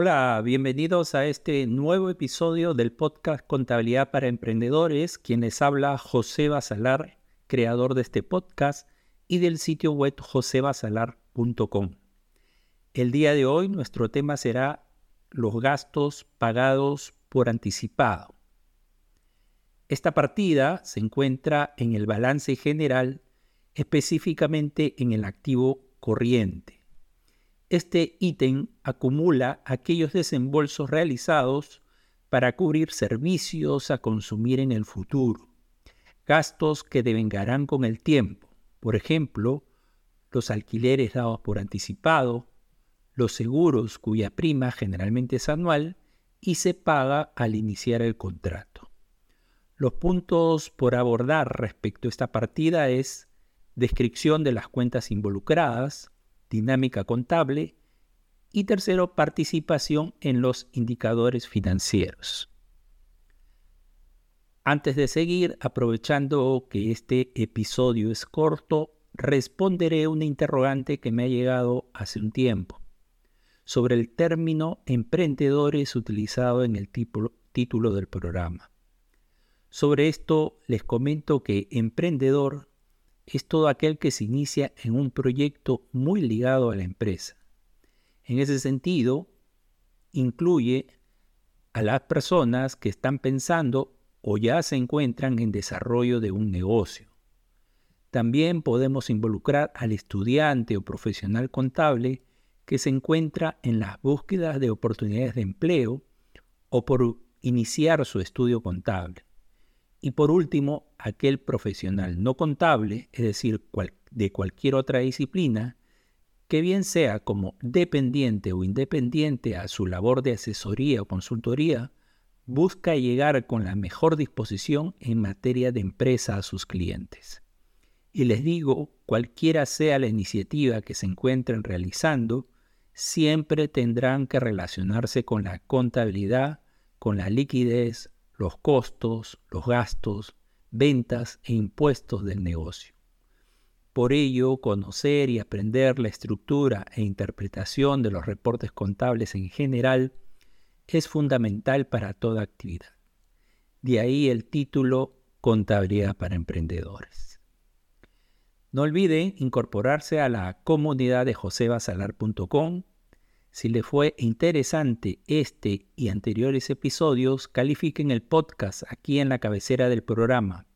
Hola, bienvenidos a este nuevo episodio del podcast Contabilidad para Emprendedores. Quien les habla José Basalar, creador de este podcast y del sitio web josebasalar.com. El día de hoy nuestro tema será los gastos pagados por anticipado. Esta partida se encuentra en el balance general, específicamente en el activo corriente. Este ítem acumula aquellos desembolsos realizados para cubrir servicios a consumir en el futuro, gastos que devengarán con el tiempo, por ejemplo, los alquileres dados por anticipado, los seguros cuya prima generalmente es anual y se paga al iniciar el contrato. Los puntos por abordar respecto a esta partida es descripción de las cuentas involucradas, dinámica contable y tercero, participación en los indicadores financieros. Antes de seguir, aprovechando que este episodio es corto, responderé una interrogante que me ha llegado hace un tiempo sobre el término emprendedores utilizado en el título del programa. Sobre esto les comento que emprendedor es todo aquel que se inicia en un proyecto muy ligado a la empresa. En ese sentido, incluye a las personas que están pensando o ya se encuentran en desarrollo de un negocio. También podemos involucrar al estudiante o profesional contable que se encuentra en las búsquedas de oportunidades de empleo o por iniciar su estudio contable. Y por último, aquel profesional no contable, es decir, de cualquier otra disciplina, que bien sea como dependiente o independiente a su labor de asesoría o consultoría, busca llegar con la mejor disposición en materia de empresa a sus clientes. Y les digo, cualquiera sea la iniciativa que se encuentren realizando, siempre tendrán que relacionarse con la contabilidad, con la liquidez, los costos, los gastos, ventas e impuestos del negocio. Por ello, conocer y aprender la estructura e interpretación de los reportes contables en general es fundamental para toda actividad. De ahí el título Contabilidad para Emprendedores. No olviden incorporarse a la comunidad de josebasalar.com si le fue interesante este y anteriores episodios, califiquen el podcast aquí en la cabecera del programa.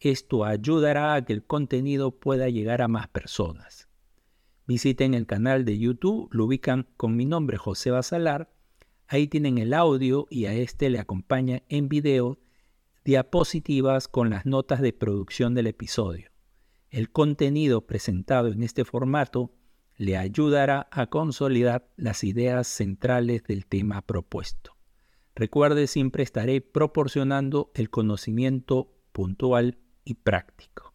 Esto ayudará a que el contenido pueda llegar a más personas. Visiten el canal de YouTube, lo ubican con mi nombre José Basalar. Ahí tienen el audio y a este le acompaña en video diapositivas con las notas de producción del episodio. El contenido presentado en este formato le ayudará a consolidar las ideas centrales del tema propuesto. Recuerde, siempre estaré proporcionando el conocimiento puntual y práctico.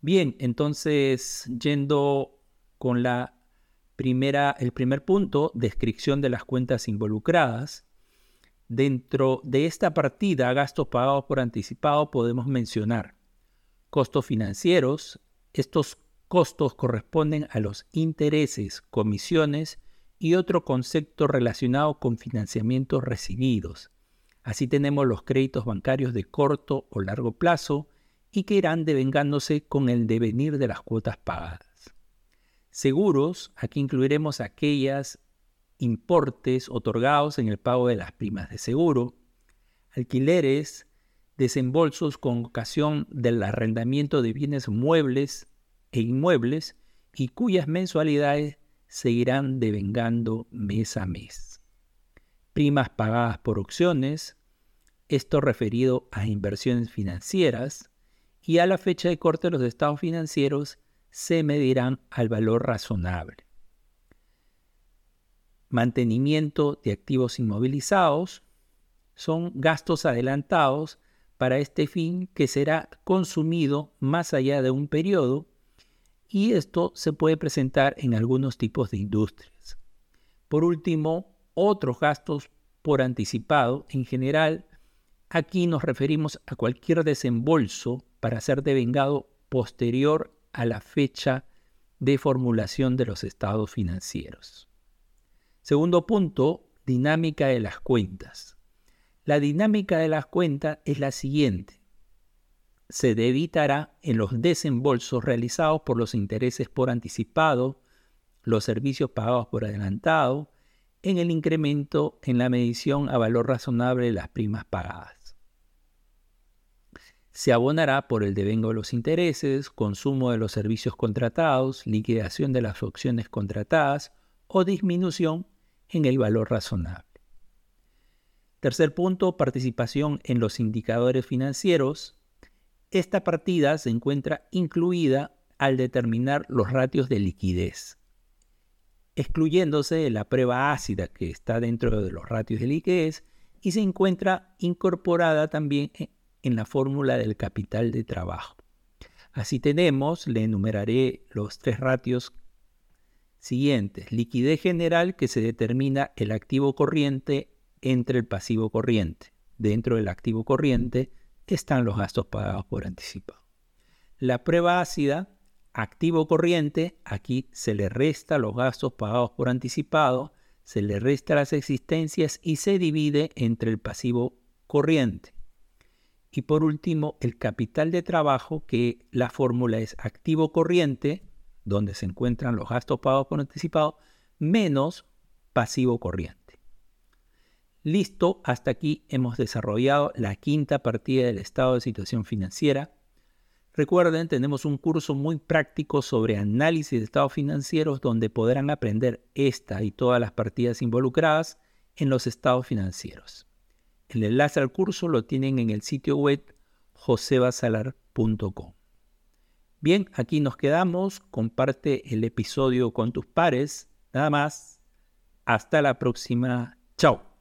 Bien, entonces yendo con la primera, el primer punto, descripción de las cuentas involucradas. Dentro de esta partida, gastos pagados por anticipado, podemos mencionar costos financieros. Estos costos corresponden a los intereses, comisiones y otro concepto relacionado con financiamientos recibidos. Así tenemos los créditos bancarios de corto o largo plazo y que irán devengándose con el devenir de las cuotas pagadas. Seguros, aquí incluiremos aquellas importes otorgados en el pago de las primas de seguro, alquileres, desembolsos con ocasión del arrendamiento de bienes muebles e inmuebles y cuyas mensualidades seguirán devengando mes a mes. Primas pagadas por opciones, esto referido a inversiones financieras, y a la fecha de corte los estados financieros se medirán al valor razonable. Mantenimiento de activos inmovilizados son gastos adelantados para este fin que será consumido más allá de un periodo y esto se puede presentar en algunos tipos de industrias. Por último, otros gastos por anticipado. En general, aquí nos referimos a cualquier desembolso para ser devengado posterior a la fecha de formulación de los estados financieros. Segundo punto, dinámica de las cuentas. La dinámica de las cuentas es la siguiente. Se debitará en los desembolsos realizados por los intereses por anticipado, los servicios pagados por adelantado, en el incremento en la medición a valor razonable de las primas pagadas. Se abonará por el devengo de los intereses, consumo de los servicios contratados, liquidación de las opciones contratadas o disminución en el valor razonable. Tercer punto, participación en los indicadores financieros. Esta partida se encuentra incluida al determinar los ratios de liquidez, excluyéndose la prueba ácida que está dentro de los ratios de liquidez y se encuentra incorporada también en la fórmula del capital de trabajo. Así tenemos, le enumeraré los tres ratios siguientes. Liquidez general que se determina el activo corriente entre el pasivo corriente. Dentro del activo corriente están los gastos pagados por anticipado. La prueba ácida, activo corriente, aquí se le resta los gastos pagados por anticipado, se le resta las existencias y se divide entre el pasivo corriente. Y por último, el capital de trabajo, que la fórmula es activo corriente, donde se encuentran los gastos pagados por anticipado, menos pasivo corriente. Listo, hasta aquí hemos desarrollado la quinta partida del estado de situación financiera. Recuerden, tenemos un curso muy práctico sobre análisis de estados financieros donde podrán aprender esta y todas las partidas involucradas en los estados financieros. El enlace al curso lo tienen en el sitio web josebasalar.com. Bien, aquí nos quedamos. Comparte el episodio con tus pares. Nada más. Hasta la próxima. Chao.